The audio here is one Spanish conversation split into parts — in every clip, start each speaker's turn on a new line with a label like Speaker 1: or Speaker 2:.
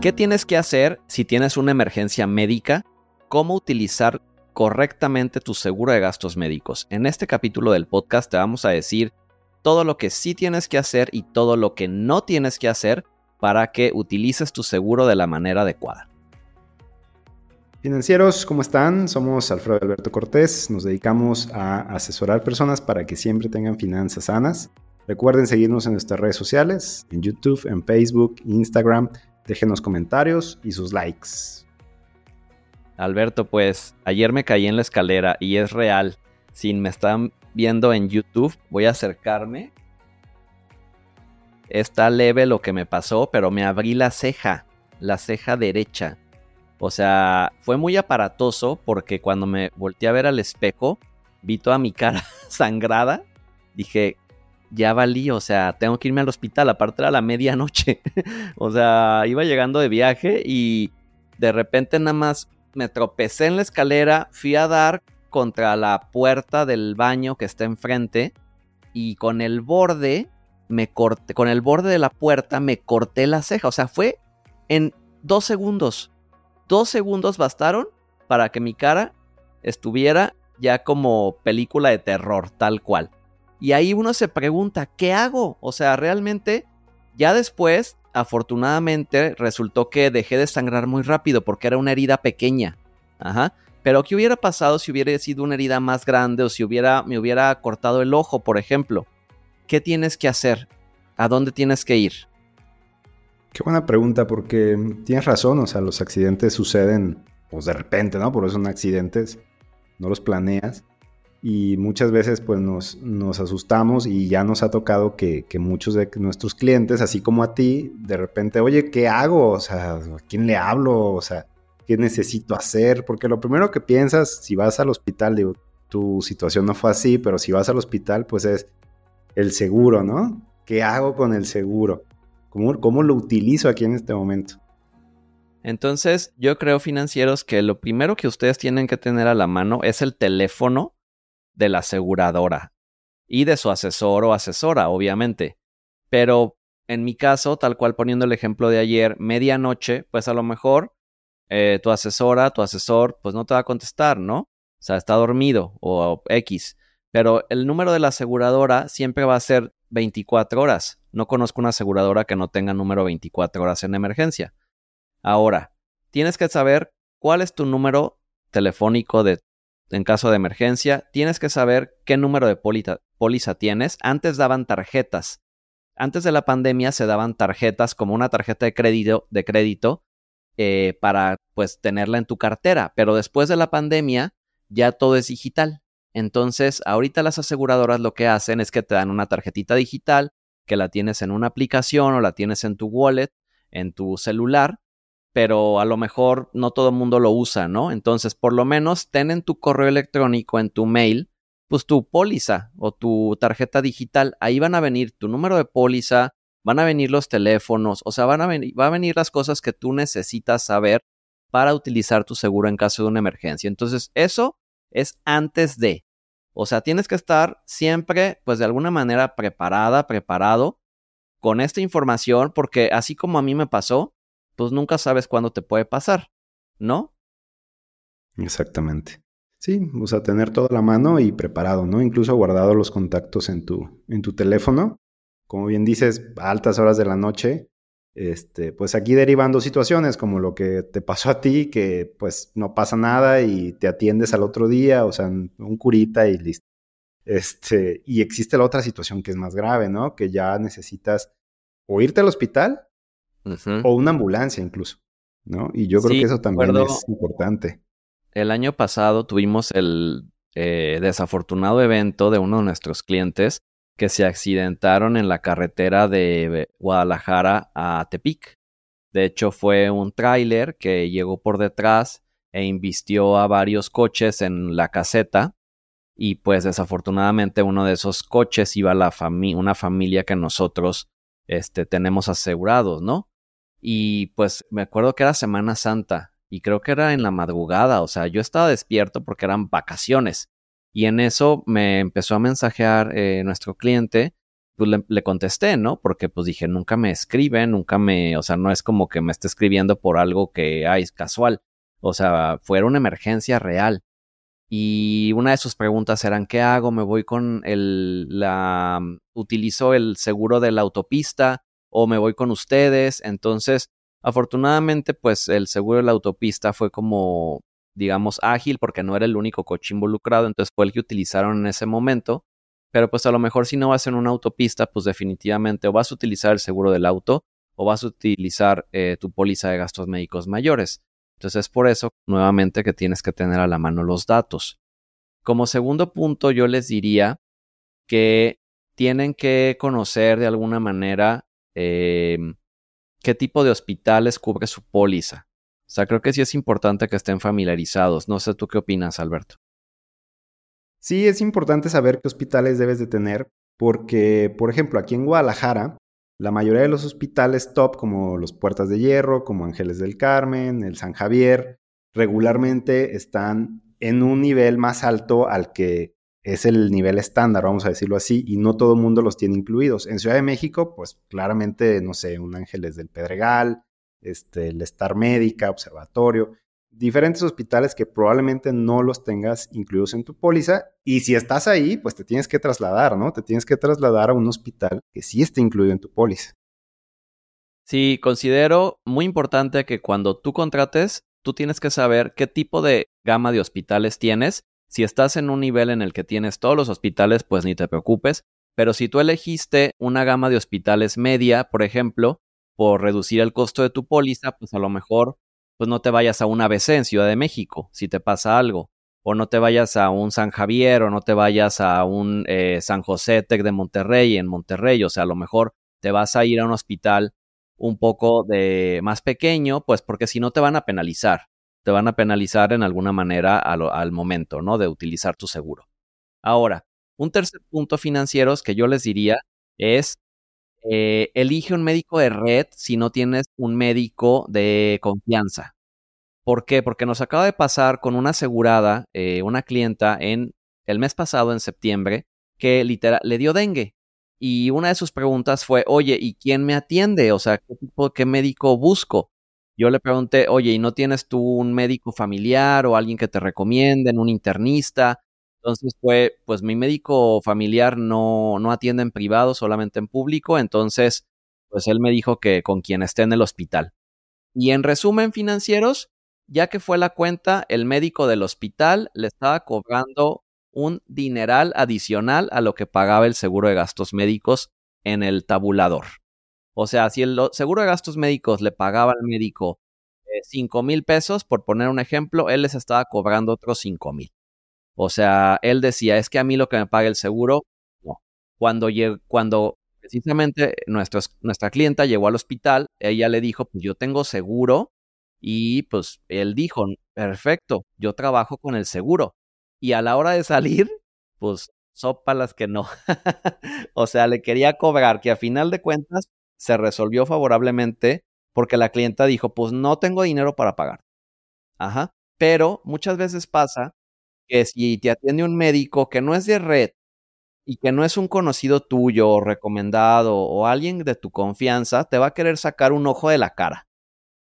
Speaker 1: ¿Qué tienes que hacer si tienes una emergencia médica? ¿Cómo utilizar correctamente tu seguro de gastos médicos? En este capítulo del podcast te vamos a decir todo lo que sí tienes que hacer y todo lo que no tienes que hacer para que utilices tu seguro de la manera adecuada.
Speaker 2: Financieros, ¿cómo están? Somos Alfredo Alberto Cortés. Nos dedicamos a asesorar personas para que siempre tengan finanzas sanas. Recuerden seguirnos en nuestras redes sociales, en YouTube, en Facebook, Instagram. Déjenos comentarios y sus likes.
Speaker 1: Alberto, pues ayer me caí en la escalera y es real. Si me están viendo en YouTube, voy a acercarme. Está leve lo que me pasó, pero me abrí la ceja, la ceja derecha. O sea, fue muy aparatoso porque cuando me volteé a ver al espejo, vi toda mi cara sangrada. Dije, ya valí, o sea, tengo que irme al hospital, aparte era la medianoche. o sea, iba llegando de viaje y de repente nada más me tropecé en la escalera, fui a dar contra la puerta del baño que está enfrente y con el borde me corté, con el borde de la puerta me corté la ceja, o sea, fue en dos segundos. Dos segundos bastaron para que mi cara estuviera ya como película de terror, tal cual. Y ahí uno se pregunta, ¿qué hago? O sea, realmente, ya después, afortunadamente, resultó que dejé de sangrar muy rápido porque era una herida pequeña. Ajá. Pero ¿qué hubiera pasado si hubiera sido una herida más grande o si hubiera, me hubiera cortado el ojo, por ejemplo? ¿Qué tienes que hacer? ¿A dónde tienes que ir?
Speaker 2: Qué buena pregunta, porque tienes razón, o sea, los accidentes suceden, pues de repente, ¿no? Por eso son accidentes, no los planeas. Y muchas veces pues nos, nos asustamos y ya nos ha tocado que, que, muchos de nuestros clientes, así como a ti, de repente, oye, ¿qué hago? O sea, ¿a quién le hablo? O sea, ¿qué necesito hacer? Porque lo primero que piensas, si vas al hospital, digo, tu situación no fue así, pero si vas al hospital, pues es el seguro, ¿no? ¿Qué hago con el seguro? ¿Cómo, lo utilizo aquí en este momento?
Speaker 1: Entonces, yo creo, financieros, que lo primero que ustedes tienen que tener a la mano es el teléfono de la aseguradora y de su asesor o asesora, obviamente. Pero en mi caso, tal cual poniendo el ejemplo de ayer, medianoche, pues a lo mejor eh, tu asesora, tu asesor, pues no te va a contestar, ¿no? O sea, está dormido o X. Pero el número de la aseguradora siempre va a ser 24 horas. No conozco una aseguradora que no tenga número 24 horas en emergencia. Ahora, tienes que saber cuál es tu número telefónico de, en caso de emergencia. Tienes que saber qué número de póliza tienes. Antes daban tarjetas. Antes de la pandemia se daban tarjetas como una tarjeta de crédito, eh, para pues tenerla en tu cartera. Pero después de la pandemia ya todo es digital. Entonces, ahorita las aseguradoras lo que hacen es que te dan una tarjetita digital que la tienes en una aplicación o la tienes en tu wallet, en tu celular, pero a lo mejor no todo el mundo lo usa, ¿no? Entonces, por lo menos ten en tu correo electrónico, en tu mail, pues tu póliza o tu tarjeta digital. Ahí van a venir tu número de póliza, van a venir los teléfonos, o sea, van a venir, a venir las cosas que tú necesitas saber para utilizar tu seguro en caso de una emergencia. Entonces, eso es antes de. O sea, tienes que estar siempre, pues de alguna manera preparada, preparado con esta información, porque así como a mí me pasó, pues nunca sabes cuándo te puede pasar, ¿no?
Speaker 2: Exactamente. Sí, o sea, tener todo a la mano y preparado, ¿no? Incluso guardado los contactos en tu, en tu teléfono. Como bien dices, a altas horas de la noche, este, pues aquí derivando situaciones como lo que te pasó a ti, que pues no pasa nada y te atiendes al otro día, o sea, un curita y listo. Este, y existe la otra situación que es más grave, ¿no? Que ya necesitas o irte al hospital o una ambulancia incluso, ¿no? Y yo creo que eso también es importante.
Speaker 1: El año pasado tuvimos el eh, desafortunado evento de uno de nuestros clientes que se accidentaron en la carretera de Guadalajara a Tepic. De hecho, fue un tráiler que llegó por detrás e invistió a varios coches en la caseta y pues desafortunadamente uno de esos coches iba a la una familia que nosotros este, tenemos asegurados, ¿no? Y pues me acuerdo que era Semana Santa y creo que era en la madrugada, o sea, yo estaba despierto porque eran vacaciones y en eso me empezó a mensajear eh, nuestro cliente pues le, contesté, ¿no? Porque pues dije, nunca me escriben, nunca me, o sea, no es como que me esté escribiendo por algo que, ay, es casual. O sea, fue una emergencia real. Y una de sus preguntas eran, ¿qué hago? ¿Me voy con el, la, utilizo el seguro de la autopista o me voy con ustedes? Entonces, afortunadamente, pues el seguro de la autopista fue como, digamos, ágil porque no era el único coche involucrado, entonces fue el que utilizaron en ese momento. Pero pues a lo mejor si no vas en una autopista, pues definitivamente o vas a utilizar el seguro del auto o vas a utilizar eh, tu póliza de gastos médicos mayores. Entonces es por eso, nuevamente, que tienes que tener a la mano los datos. Como segundo punto, yo les diría que tienen que conocer de alguna manera em, qué tipo de hospitales cubre su póliza. O sea, creo que sí es importante que estén familiarizados. No sé tú qué opinas, Alberto.
Speaker 2: Sí, es importante saber qué hospitales debes de tener porque, por ejemplo, aquí en Guadalajara la mayoría de los hospitales top, como los Puertas de Hierro, como Ángeles del Carmen, el San Javier, regularmente están en un nivel más alto al que es el nivel estándar, vamos a decirlo así, y no todo el mundo los tiene incluidos. En Ciudad de México, pues claramente, no sé, un Ángeles del Pedregal, este, el Star Médica, Observatorio, diferentes hospitales que probablemente no los tengas incluidos en tu póliza. Y si estás ahí, pues te tienes que trasladar, ¿no? Te tienes que trasladar a un hospital que sí esté incluido en tu póliza.
Speaker 1: Sí, considero muy importante que cuando tú contrates, tú tienes que saber qué tipo de gama de hospitales tienes. Si estás en un nivel en el que tienes todos los hospitales, pues ni te preocupes. Pero si tú elegiste una gama de hospitales media, por ejemplo, por reducir el costo de tu póliza, pues a lo mejor pues no te vayas a un ABC en Ciudad de México si te pasa algo, o no te vayas a un San Javier, o no te vayas a un eh, San José Tec de Monterrey en Monterrey, o sea, a lo mejor te vas a ir a un hospital un poco de más pequeño, pues porque si no te van a penalizar, te van a penalizar en alguna manera al, momento, ¿no? De utilizar tu seguro. Ahora, un tercer punto financiero que yo les diría es eh, elige un médico de red si no tienes un médico de confianza. ¿Por qué? Porque nos acaba de pasar con una asegurada, eh, una clienta en el mes pasado, en septiembre, que literal le dio dengue. Y una de sus preguntas fue, oye, ¿y quién me atiende? O sea, ¿qué tipo, qué médico busco? Yo le pregunté, oye, ¿y no tienes tú un médico familiar o alguien que te recomienden, un internista? Entonces fue, pues mi médico familiar no, no atiende en privado, solamente en público, entonces, pues él me dijo que con quien esté en el hospital. Y en resumen, financieros, ya que fue la cuenta, el médico del hospital le estaba cobrando un dineral adicional a lo que pagaba el seguro de gastos médicos en el tabulador. O sea, si el seguro de gastos médicos le pagaba al médico eh, cinco mil pesos, por poner un ejemplo, él les estaba cobrando otros cinco mil. O sea, él decía, es que a mí lo que me paga el seguro, no. Cuando, cuando precisamente nuestra clienta llegó al hospital, ella le dijo, pues yo tengo seguro y pues él dijo, perfecto, yo trabajo con el seguro. Y a la hora de salir, pues sopa las que no. o sea, le quería cobrar, que a final de cuentas se resolvió favorablemente porque la clienta dijo, pues no tengo dinero para pagar. Ajá. Pero muchas veces pasa que si te atiende un médico que no es de red y que no es un conocido tuyo o recomendado o alguien de tu confianza, te va a querer sacar un ojo de la cara.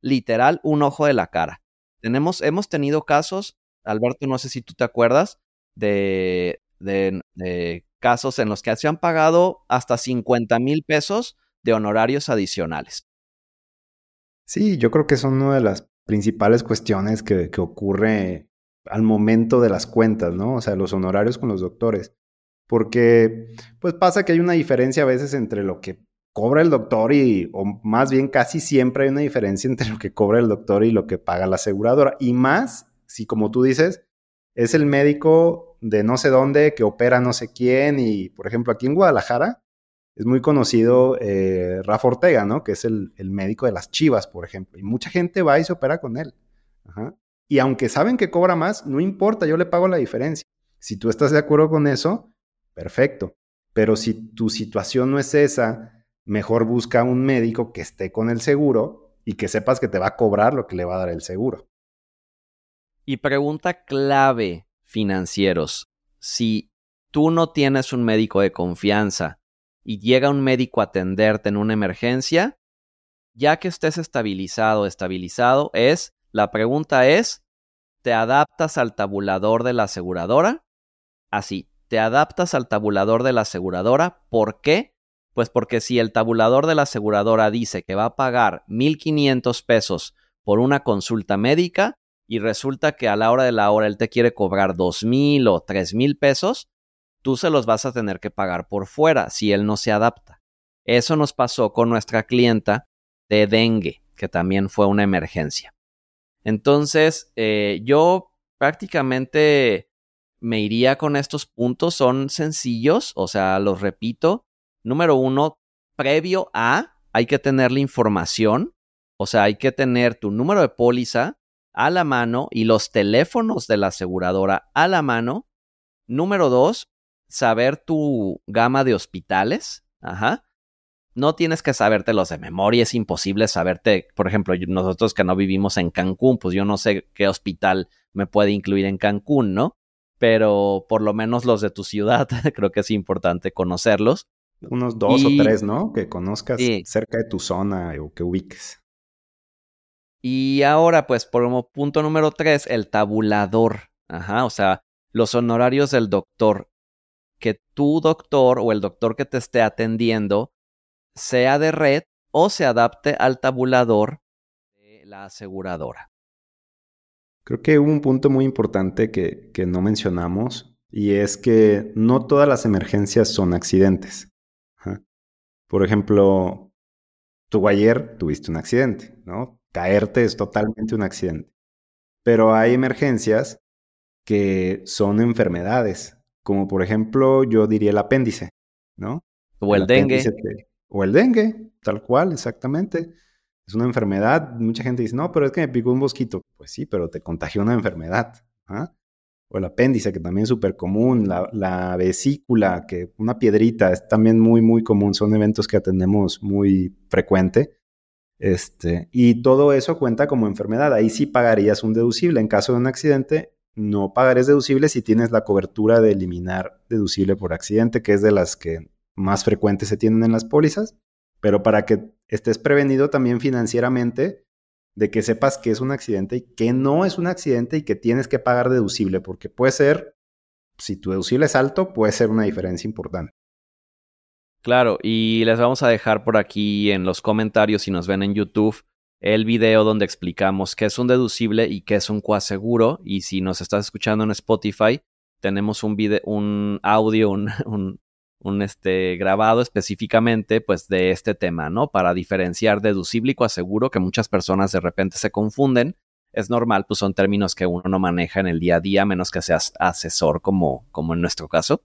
Speaker 1: Literal, un ojo de la cara. Tenemos, hemos tenido casos, Alberto, no sé si tú te acuerdas, de, de, de casos en los que se han pagado hasta 50 mil pesos de honorarios adicionales.
Speaker 2: Sí, yo creo que son una de las principales cuestiones que, que ocurre al momento de las cuentas, ¿no? O sea, los honorarios con los doctores. Porque, pues pasa que hay una diferencia a veces entre lo que cobra el doctor y, o más bien casi siempre hay una diferencia entre lo que cobra el doctor y lo que paga la aseguradora. Y más, si como tú dices, es el médico de no sé dónde que opera no sé quién y, por ejemplo, aquí en Guadalajara es muy conocido eh, Rafa Ortega, ¿no? Que es el, el médico de las chivas, por ejemplo. Y mucha gente va y se opera con él. Y aunque saben que cobra más, no importa, yo le pago la diferencia. Si tú estás de acuerdo con eso, perfecto. Pero si tu situación no es esa, mejor busca un médico que esté con el seguro y que sepas que te va a cobrar lo que le va a dar el seguro.
Speaker 1: Y pregunta clave, financieros. Si tú no tienes un médico de confianza y llega un médico a atenderte en una emergencia, ya que estés estabilizado, estabilizado, es, la pregunta es, ¿te adaptas al tabulador de la aseguradora? Así, ¿te adaptas al tabulador de la aseguradora? ¿Por qué? Pues porque si el tabulador de la aseguradora dice que va a pagar 1.500 pesos por una consulta médica y resulta que a la hora de la hora él te quiere cobrar 2.000 o 3.000 pesos, tú se los vas a tener que pagar por fuera si él no se adapta. Eso nos pasó con nuestra clienta de dengue, que también fue una emergencia. Entonces, eh, yo prácticamente me iría con estos puntos. Son sencillos, o sea, los repito. Número uno, previo a, hay que tener la información, o sea, hay que tener tu número de póliza a la mano y los teléfonos de la aseguradora a la mano. Número dos, saber tu gama de hospitales. Ajá. No tienes que sabértelos de memoria, es imposible saberte, por ejemplo, nosotros que no vivimos en Cancún, pues yo no sé qué hospital me puede incluir en Cancún, ¿no? Pero por lo menos los de tu ciudad, creo que es importante conocerlos.
Speaker 2: Unos dos o tres, ¿no? Que conozcas cerca de tu zona o que ubiques.
Speaker 1: Y ahora, pues, por punto número tres, el tabulador. Ajá, o sea, los honorarios del doctor que tu doctor o el doctor que te esté atendiendo sea de red o se adapte al tabulador de la aseguradora.
Speaker 2: Creo que hubo un punto muy importante que, no mencionamos y es que no todas las emergencias son accidentes. Por ejemplo, tú ayer tuviste un accidente, ¿no? Caerte es totalmente un accidente. Pero hay emergencias que son enfermedades como por ejemplo yo diría el apéndice, ¿no?
Speaker 1: O el, dengue.
Speaker 2: o el dengue, tal cual, exactamente. Es una enfermedad. Mucha gente dice, no, pero es que me picó un mosquito. Pues sí, pero te contagió una enfermedad. ¿ah? O el apéndice, que también es súper común. La, la, vesícula, que una piedrita, es también muy, muy común. Son eventos que atendemos muy frecuente. Este, y todo eso cuenta como enfermedad. Ahí sí pagarías un deducible. En caso de un accidente, no pagarás deducible si tienes la cobertura de eliminar deducible por accidente, que es de las que más frecuentes se tienen en las pólizas, pero para que estés prevenido también financieramente de que sepas que es un accidente y que no es un accidente y que tienes que pagar deducible, porque puede ser, si tu deducible es alto, puede ser una diferencia importante.
Speaker 1: Claro, y les vamos a dejar por aquí en los comentarios si nos ven en YouTube el video donde explicamos qué es un deducible y qué es un coaseguro. Y si nos estás escuchando en Spotify, tenemos un video, un audio, un, un, este, grabado específicamente pues de este tema, ¿no? Para diferenciar deducible y coaseguro, que muchas personas de repente se confunden. Es normal, pues son términos que uno no maneja en el día a día, menos que seas asesor como, como en nuestro caso.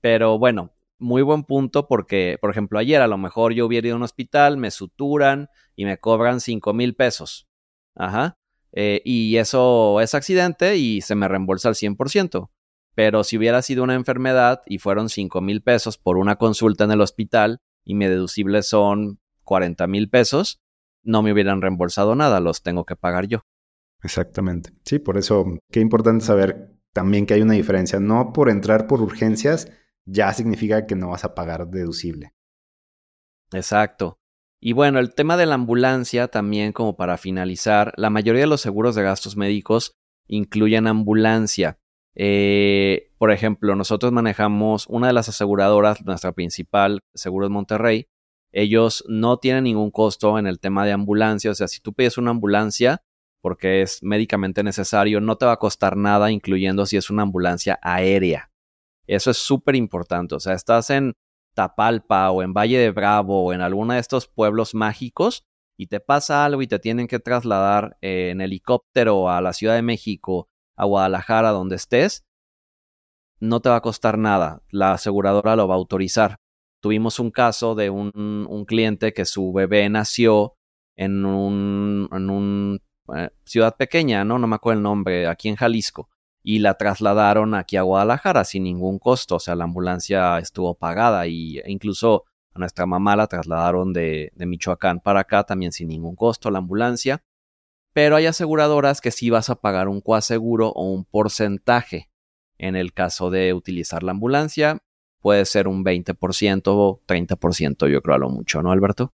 Speaker 1: Pero bueno, muy buen punto porque, por ejemplo, ayer a lo mejor yo hubiera ido a un hospital, me suturan y me cobran cinco mil pesos. Ajá. Eh, y eso es accidente y se me reembolsa al 100%. Pero si hubiera sido una enfermedad y fueron cinco mil pesos por una consulta en el hospital y mi deducible son 40 mil pesos, no me hubieran reembolsado nada, los tengo que pagar yo.
Speaker 2: Exactamente. Sí, por eso qué importante saber también que hay una diferencia. No por entrar por urgencias, ya significa que no vas a pagar deducible.
Speaker 1: Exacto. Y bueno, el tema de la ambulancia también como para finalizar, la mayoría de los seguros de gastos médicos incluyen ambulancia. Eh, por ejemplo, nosotros manejamos una de las aseguradoras, nuestra principal, Seguros Monterrey. Ellos no tienen ningún costo en el tema de ambulancia. O sea, si tú pides una ambulancia porque es médicamente necesario, no te va a costar nada, incluyendo si es una ambulancia aérea. Eso es súper importante. O sea, estás en Tapalpa o en Valle de Bravo o en alguno de estos pueblos mágicos y te pasa algo y te tienen que trasladar eh, en helicóptero a la Ciudad de México, a Guadalajara, donde estés, no te va a costar nada. La aseguradora lo va a autorizar. Tuvimos un caso de un, cliente que su bebé nació en un, en un eh, ciudad pequeña, ¿no? No me acuerdo el nombre, aquí en Jalisco y la trasladaron aquí a Guadalajara sin ningún costo, o sea, la ambulancia estuvo pagada y e incluso a nuestra mamá la trasladaron de, de Michoacán para acá también sin ningún costo la ambulancia. Pero hay aseguradoras que sí vas a pagar un coaseguro o un porcentaje en el caso de utilizar la ambulancia. puede ser un 20% o 30%, yo creo a lo mucho, ¿no, Alberto?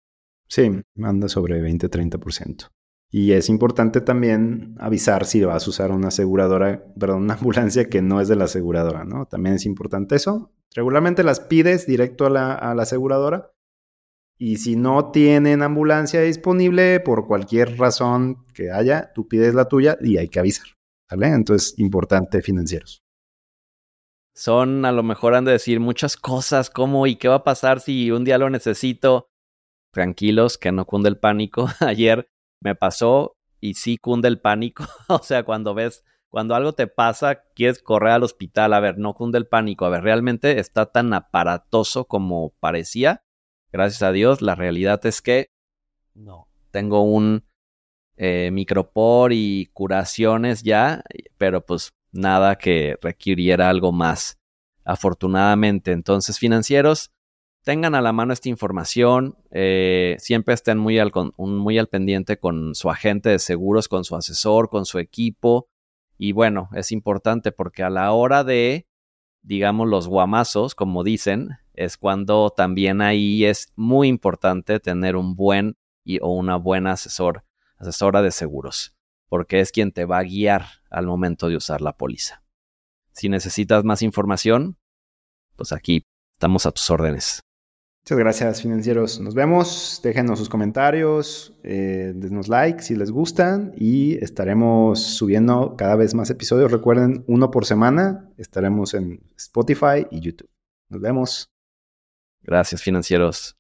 Speaker 2: Sí, anda sobre 20-30%. Y es importante también avisar si vas a usar una aseguradora, perdón, una ambulancia que no es de la aseguradora, ¿no? También es importante eso. Regularmente las pides directo a la, aseguradora. Y si no tienen ambulancia disponible por cualquier razón que haya, tú pides la tuya y hay que avisar. ¿Vale? Entonces, importante financieros.
Speaker 1: Son, a lo mejor han de decir muchas cosas, como y qué va a pasar si un día lo necesito. Tranquilos, que no cunde el pánico. Ayer me pasó y sí cunde el pánico. o sea, cuando ves, cuando algo te pasa, quieres correr al hospital. A ver, no cunde el pánico. A ver, realmente está tan aparatoso como parecía. Gracias a Dios, la realidad es que no. Tengo un eh, micropor y curaciones ya, pero pues nada que requiriera algo más. Afortunadamente, entonces financieros, tengan a la mano esta información, eh, siempre estén muy al, muy al pendiente con su agente de seguros, con su asesor, con su equipo. Y bueno, es importante porque a la hora de, digamos, los guamazos, como dicen, es cuando también ahí es muy importante tener un buen y, o una buena asesor, asesora de seguros, porque es quien te va a guiar al momento de usar la póliza. Si necesitas más información, pues aquí estamos a tus órdenes.
Speaker 2: Muchas gracias, financieros. Nos vemos. Déjenos sus comentarios, eh, denos like si les gustan y estaremos subiendo cada vez más episodios. Recuerden, uno por semana. Estaremos en Spotify y YouTube. Nos vemos.
Speaker 1: Gracias, financieros.